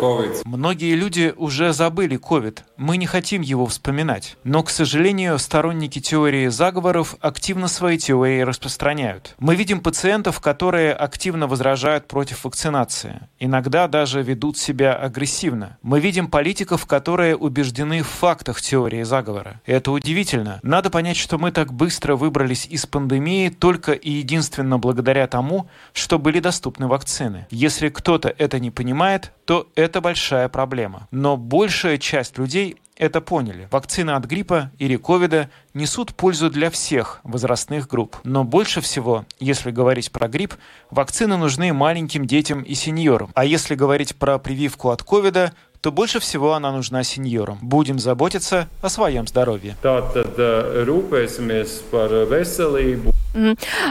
Covid. Многие люди уже забыли COVID. Мы не хотим его вспоминать. Но, к сожалению, сторонники теории заговоров активно свои теории распространяют. Мы видим пациентов, которые активно возражают против вакцинации. Иногда даже ведут себя агрессивно. Мы видим политиков, которые убеждены в фактах теории заговора. Это удивительно. Надо понять, что мы так быстро выбрались из пандемии только и единственно благодаря тому, чтобы были доступны вакцины. Если кто-то это не понимает, то это большая проблема. Но большая часть людей это поняли. Вакцины от гриппа или ковида несут пользу для всех возрастных групп. Но больше всего, если говорить про грипп, вакцины нужны маленьким детям и сеньорам. А если говорить про прививку от ковида, то больше всего она нужна сеньорам. Будем заботиться о своем здоровье. Tātad rūpēsimies par.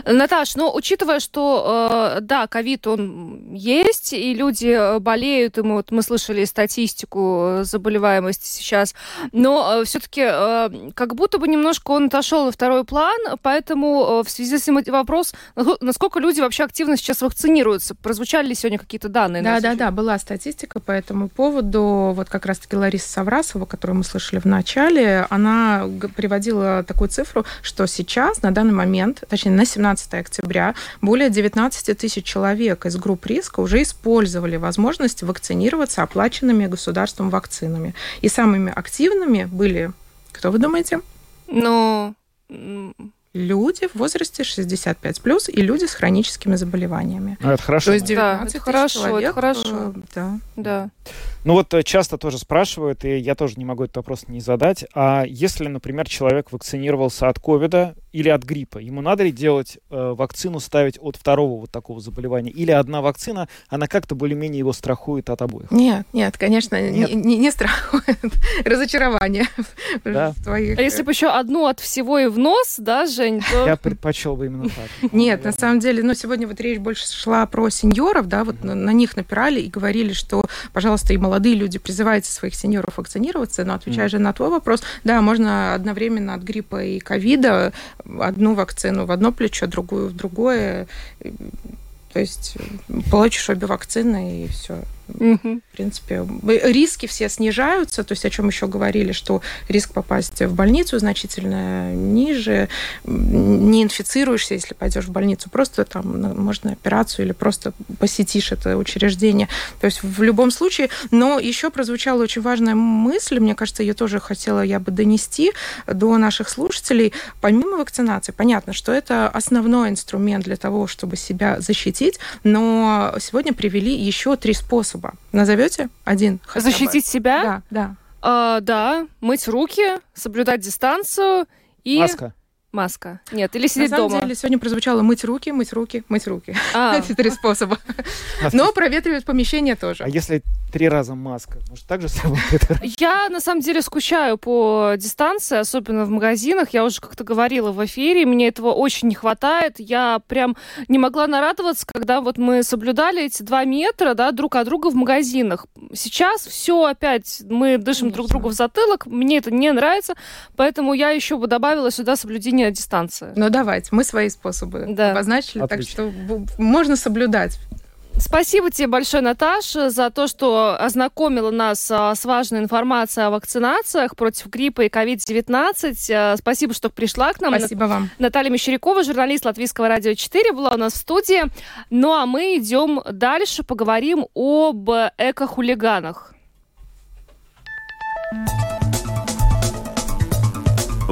Наташ, ну, учитывая, что, э, да, ковид, он есть, и люди э, болеют, и мы, вот, мы слышали статистику э, заболеваемости сейчас, но все-таки как будто бы немножко он отошел на второй план, поэтому в связи с этим вопрос, насколько люди вообще активно сейчас вакцинируются? Прозвучали ли сегодня какие-то данные? Да, да, да, была статистика по этому поводу. Вот как раз-таки Лариса Саврасова, которую мы слышали в начале, она приводила такую цифру, что сейчас, на данный момент, точнее, на 17 октября более 19 тысяч человек из групп риска уже использовали возможность вакцинироваться оплаченными государством вакцинами. И самыми активными были, кто вы думаете? Ну, люди в возрасте 65 плюс и люди с хроническими заболеваниями. Ну, это хорошо. То есть 19 да, это хорошо, человек, это хорошо. Э, да. да. Ну вот э, часто тоже спрашивают, и я тоже не могу этот вопрос не задать, а если, например, человек вакцинировался от ковида или от гриппа, ему надо ли делать э, вакцину, ставить от второго вот такого заболевания? Или одна вакцина, она как-то более-менее его страхует от обоих? Нет, нет, конечно, нет. Не, не, не страхует. Разочарование да. в твоих... А если бы еще одну от всего и в нос, да, Жень, то... Я предпочел бы именно так. Нет, на самом деле, ну, сегодня вот речь больше шла про сеньоров, да, вот на, них напирали и говорили, что, пожалуйста, и молодые люди, призывайте своих сеньоров вакцинироваться, но отвечая же на твой вопрос, да, можно одновременно от гриппа и ковида одну вакцину в одно плечо, другую в другое. То есть получишь обе вакцины и все. Угу. В принципе, риски все снижаются, то есть о чем еще говорили, что риск попасть в больницу значительно ниже, не инфицируешься, если пойдешь в больницу, просто там ну, можно операцию или просто посетишь это учреждение. То есть в любом случае, но еще прозвучала очень важная мысль, мне кажется, ее тоже хотела я бы донести до наших слушателей. Помимо вакцинации, понятно, что это основной инструмент для того, чтобы себя защитить, но сегодня привели еще три способа. Назовете один? Защитить себя? Да, да. А, да, мыть руки, соблюдать дистанцию и... Маска. Маска. Нет, или сидеть дома. На самом деле сегодня прозвучало мыть руки, мыть руки, мыть руки. А. Эти три способа. Но проветривать помещение тоже. А если три раза маска, может так же сработает? Я на самом деле скучаю по дистанции, особенно в магазинах. Я уже как-то говорила в эфире, мне этого очень не хватает. Я прям не могла нарадоваться, когда вот мы соблюдали эти два метра, да, друг от друга в магазинах. Сейчас все опять, мы дышим Конечно. друг другу в затылок, мне это не нравится, поэтому я еще бы добавила сюда соблюдение соблюдение дистанции. Ну давайте, мы свои способы да. обозначили, Отлично. так что можно соблюдать. Спасибо тебе большое, Наташа, за то, что ознакомила нас а, с важной информацией о вакцинациях против гриппа и COVID-19. А, спасибо, что пришла к нам. Спасибо вам. Наталья Мещерякова, журналист Латвийского радио 4, была у нас в студии. Ну а мы идем дальше, поговорим об эко-хулиганах.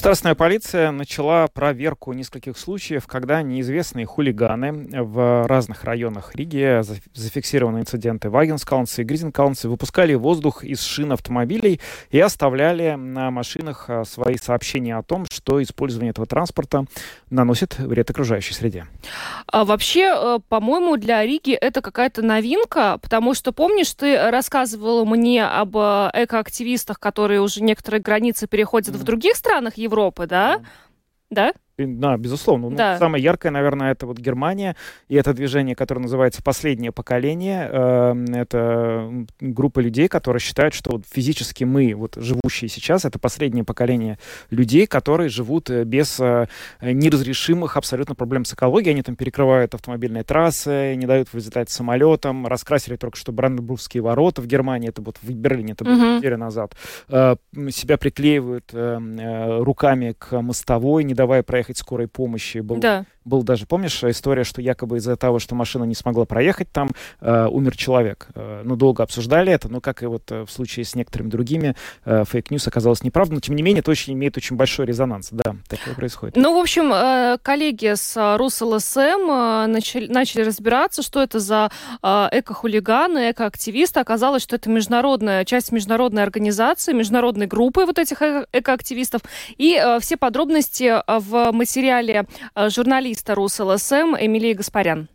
Государственная полиция начала проверку нескольких случаев, когда неизвестные хулиганы в разных районах Риги, зафиксированы инциденты в Агенскаунсе и Гризенкаунсе, выпускали воздух из шин автомобилей и оставляли на машинах а, свои сообщения о том, что использование этого транспорта наносит вред окружающей среде. А вообще, э, по-моему, для Риги это какая-то новинка, потому что, помнишь, ты рассказывала мне об э, экоактивистах, которые уже некоторые границы переходят mm. в других странах Европы, да? Да? Да, безусловно. Ну, да. Ну, самое яркое, наверное, это вот Германия и это движение, которое называется «Последнее поколение». Эм, это группа людей, которые считают, что вот физически мы, вот живущие сейчас, это последнее поколение людей, которые живут э, без э, неразрешимых абсолютно проблем с экологией. Они там перекрывают автомобильные трассы, не дают взлетать самолетом, раскрасили только что Бранденбургские ворота в Германии, это вот в Берлине, это было uh-huh. неделю назад. Э, себя приклеивают эм, руками к мостовой, не давая проехать приехать скорой помощи. Был, да. Был даже, помнишь, история, что якобы из-за того, что машина не смогла проехать, там э, умер человек. Э, ну, долго обсуждали это, но как и вот э, в случае с некоторыми другими, э, fake news оказалось неправдой, но тем не менее это очень имеет очень большой резонанс. Да, такое происходит. Ну, в общем, э, коллеги с э, Rus.LSM э, начали, начали разбираться, что это за э, эко-хулиганы, эко-активисты. Оказалось, что это международная, часть международной организации, международной группы вот этих эко-активистов. И э, все подробности в материале э, журналиста Rus.LSM Эмилии Гаспарян.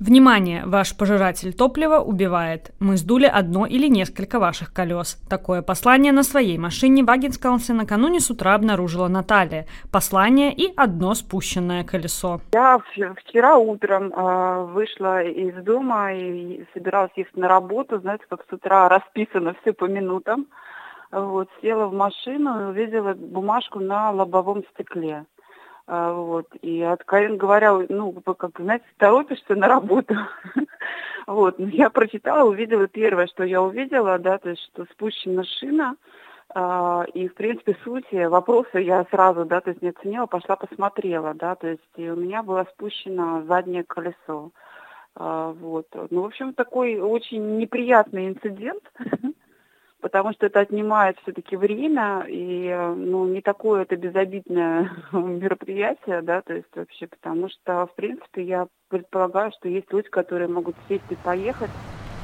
Внимание! Ваш пожиратель топлива убивает. Мы сдули одно или несколько ваших колес. Такое послание на своей машине в Агенскалнсе накануне с утра обнаружила Наталья. Послание и одно спущенное колесо. Я вчера утром э, вышла из дома и собиралась ехать на работу. Знаете, как с утра расписано все по минутам. Вот, села в машину и увидела бумажку на лобовом стекле. А, вот. И, откровенно говоря, ну, как, знаете, торопишься на работу. вот. Но я прочитала, увидела первое, что я увидела, да, то есть, что спущена шина, Uh, и, в принципе, суть вопроса я сразу, да, то есть не оценила, пошла посмотрела, да, то есть у меня было спущено заднее колесо. Uh, вот. Ну, в общем, такой очень неприятный инцидент. Потому что это отнимает все-таки время, и ну, не такое это безобидное мероприятие, да, то есть вообще, потому что, в принципе, я предполагаю, что есть люди, которые могут сесть и поехать.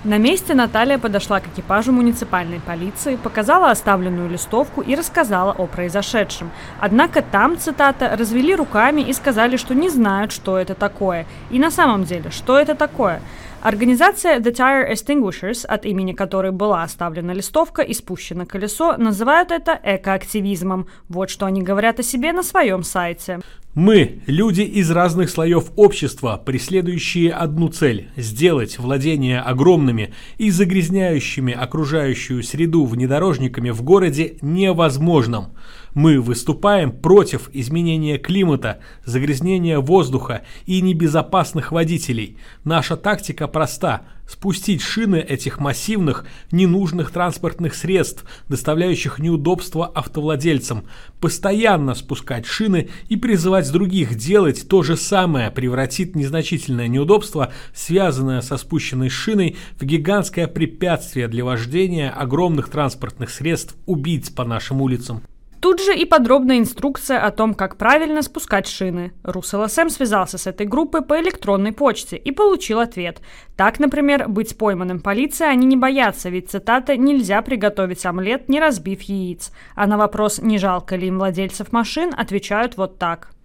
На месте Наталья подошла к экипажу муниципальной полиции, показала оставленную листовку и рассказала о произошедшем. Однако там, цитата, развели руками и сказали, что не знают, что это такое. И на самом деле, что это такое? Организация The Tire Extinguishers, от имени которой была оставлена листовка и спущено колесо, называют это экоактивизмом. Вот что они говорят о себе на своем сайте. Мы – люди из разных слоев общества, преследующие одну цель – сделать владение огромными и загрязняющими окружающую среду внедорожниками в городе невозможным – Мы выступаем против изменения климата, загрязнения воздуха и небезопасных водителей. Наша тактика проста – спустить шины этих массивных, ненужных транспортных средств, доставляющих неудобства автовладельцам, постоянно спускать шины и призывать других делать то же самое превратит незначительное неудобство, связанное со спущенной шиной, в гигантское препятствие для вождения огромных транспортных средств убийц по нашим улицам. Тут же и подробная инструкция о том, как правильно спускать шины. РусЛСМ связался с этой группой по электронной почте и получил ответ. Так, например, быть пойманным полицией они не боятся, ведь, цитата, «нельзя приготовить омлет, не разбив яиц». А на вопрос, не жалко ли им владельцев машин, отвечают вот так –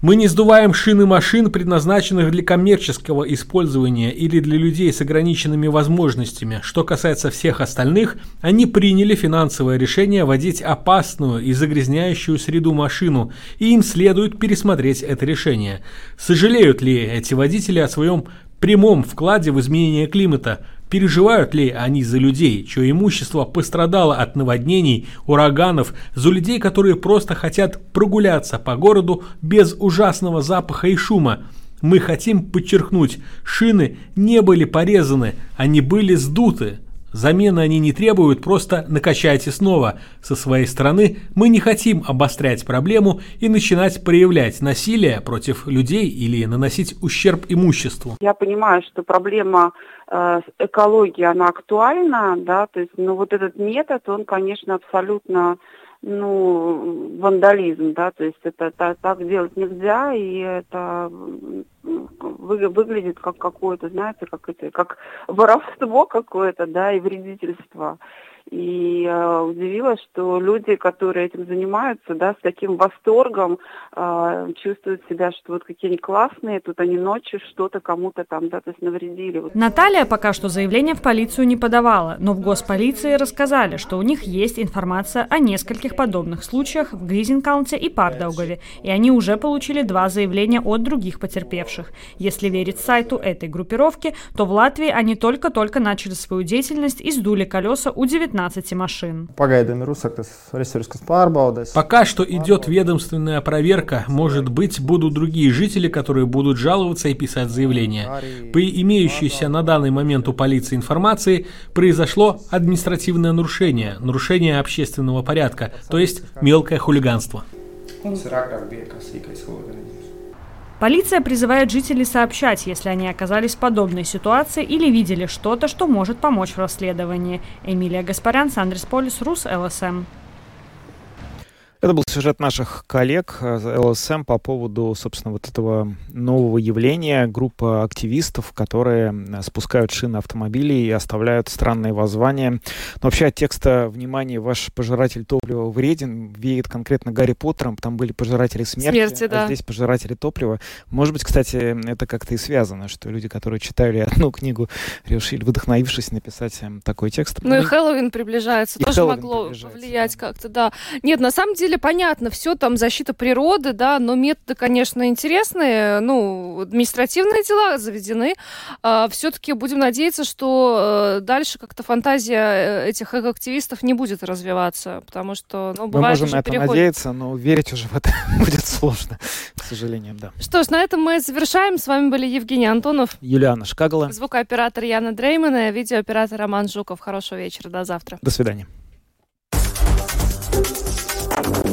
мы не сдуваем шины машин, предназначенных для коммерческого использования или для людей с ограниченными возможностями. Что касается всех остальных, они приняли финансовое решение водить опасную и загрязняющую среду машину, и им следует пересмотреть это решение. Сожалеют ли эти водители о своем прямом вкладе в изменение климата – Переживают ли они за людей, чье имущество пострадало от наводнений, ураганов, за людей, которые просто хотят прогуляться по городу без ужасного запаха и шума? Мы хотим подчеркнуть, шины не были порезаны, они были сдуты. Замены они не требуют, просто накачайте снова. Со своей стороны мы не хотим обострять проблему и начинать проявлять насилие против людей или наносить ущерб имуществу. Я понимаю, что проблема э, экологии, она актуальна, да, то есть, но вот этот метод, он, конечно, абсолютно ну, вандализм, да, то есть это, это так делать нельзя, и это вы, выглядит как какое-то, знаете, как это, как воровство какое-то, да, и вредительство. И э, удивилась, что люди, которые этим занимаются, да, с таким восторгом э, чувствуют себя, что вот какие они классные, тут они ночью что-то кому-то там, да, то есть навредили. Наталья пока что заявление в полицию не подавала, но в госполиции рассказали, что у них есть информация о нескольких подобных случаях в Гризенкаунте и Пардаугове, и они уже получили два заявления от других потерпевших. Если верить сайту этой группировки, то в Латвии они только-только начали свою деятельность и сдули колеса у 19 15 машин. Пока что идет ведомственная проверка. Может быть, будут другие жители, которые будут жаловаться и писать заявления. По имеющейся на данный момент у полиции информации, произошло административное нарушение, нарушение общественного порядка, то есть мелкое хулиганство. Полиция призывает жителей сообщать, если они оказались в подобной ситуации или видели что-то, что может помочь в расследовании. Эмилия Гаспарян, Сандрис Полис, Рус, ЛСМ. Это был сюжет наших коллег э, ЛСМ по поводу, собственно, вот этого нового явления, группа активистов, которые спускают шины автомобилей и оставляют странные воззвания. Но вообще от текста «Внимание, ваш пожиратель топлива вреден» веет конкретно Гарри Поттером, там были пожиратели смерти, смерти а да. здесь пожиратели топлива. Может быть, кстати, это как-то и связано, что люди, которые читали одну книгу, решили, вдохновившись, написать эм, такой текст. Ну и Хэллоуин приближается, и тоже Хэллоуин могло повлиять да. как-то, да. Нет, на самом деле деле понятно, все там защита природы, да, но методы, конечно, интересные. Ну, административные дела заведены. А, все-таки будем надеяться, что э, дальше как-то фантазия э, этих активистов не будет развиваться, потому что, ну, бывает Мы можем на это переходит... надеяться, но верить уже в это будет сложно, к сожалению, да. Что ж, на этом мы завершаем. С вами были Евгений Антонов, Юлиана Шкагала, звукооператор Яна Дреймана, видеооператор Роман Жуков. Хорошего вечера, до завтра. До свидания.